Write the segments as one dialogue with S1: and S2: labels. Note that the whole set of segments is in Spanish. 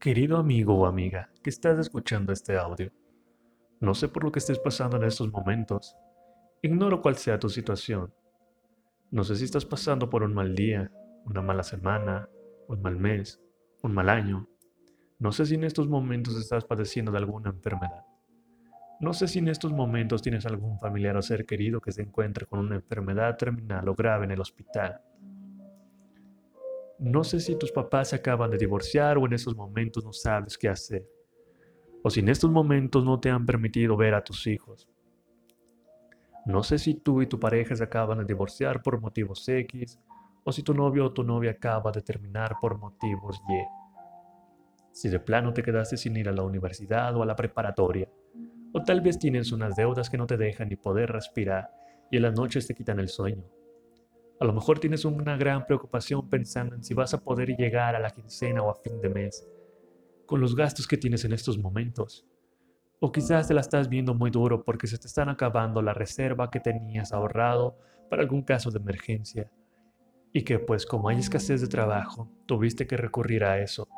S1: Querido amigo o amiga que estás escuchando este audio, no sé por lo que estés pasando en estos momentos. Ignoro cuál sea tu situación. No sé si estás pasando por un mal día, una mala semana, un mal mes, un mal año. No sé si en estos momentos estás padeciendo de alguna enfermedad. No sé si en estos momentos tienes algún familiar o ser querido que se encuentre con una enfermedad terminal o grave en el hospital. No sé si tus papás se acaban de divorciar o en estos momentos no sabes qué hacer. O si en estos momentos no te han permitido ver a tus hijos. No sé si tú y tu pareja se acaban de divorciar por motivos X o si tu novio o tu novia acaba de terminar por motivos Y. Si de plano te quedaste sin ir a la universidad o a la preparatoria o tal vez tienes unas deudas que no te dejan ni poder respirar y en las noches te quitan el sueño. A lo mejor tienes una gran preocupación pensando en si vas a poder llegar a la quincena o a fin de mes, con los gastos que tienes en estos momentos. O quizás te la estás viendo muy duro porque se te están acabando la reserva que tenías ahorrado para algún caso de emergencia. Y que pues como hay escasez de trabajo, tuviste que recurrir a eso.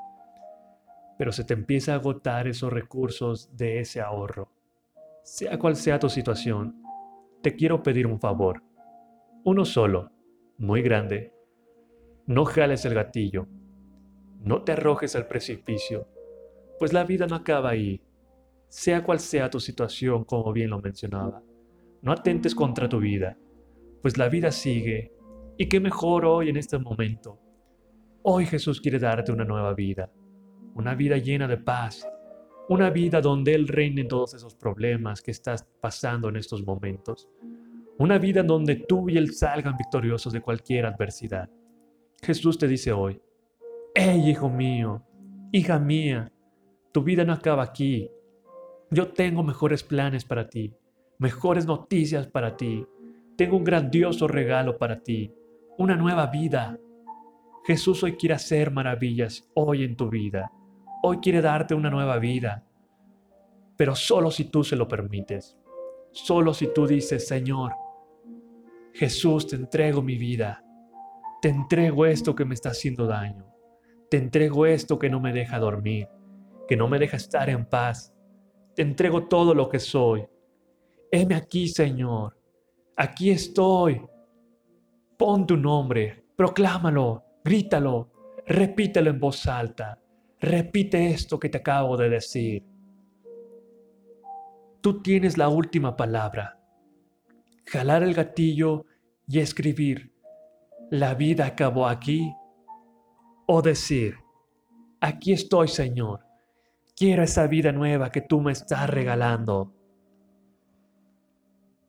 S1: Pero se te empieza a agotar esos recursos de ese ahorro. Sea cual sea tu situación, te quiero pedir un favor. Uno solo, muy grande. No jales el gatillo. No te arrojes al precipicio, pues la vida no acaba ahí. Sea cual sea tu situación, como bien lo mencionaba, no atentes contra tu vida, pues la vida sigue. Y qué mejor hoy en este momento. Hoy Jesús quiere darte una nueva vida, una vida llena de paz, una vida donde Él reine en todos esos problemas que estás pasando en estos momentos. Una vida en donde tú y Él salgan victoriosos de cualquier adversidad. Jesús te dice hoy, hey hijo mío, hija mía, tu vida no acaba aquí. Yo tengo mejores planes para ti, mejores noticias para ti. Tengo un grandioso regalo para ti, una nueva vida. Jesús hoy quiere hacer maravillas hoy en tu vida. Hoy quiere darte una nueva vida, pero solo si tú se lo permites. Solo si tú dices, Señor, Jesús, te entrego mi vida. Te entrego esto que me está haciendo daño. Te entrego esto que no me deja dormir, que no me deja estar en paz. Te entrego todo lo que soy. Heme aquí, Señor. Aquí estoy. Pon tu nombre, proclámalo, grítalo, repítelo en voz alta. Repite esto que te acabo de decir. Tú tienes la última palabra. Jalar el gatillo y escribir, la vida acabó aquí. O decir, aquí estoy Señor, quiero esa vida nueva que tú me estás regalando.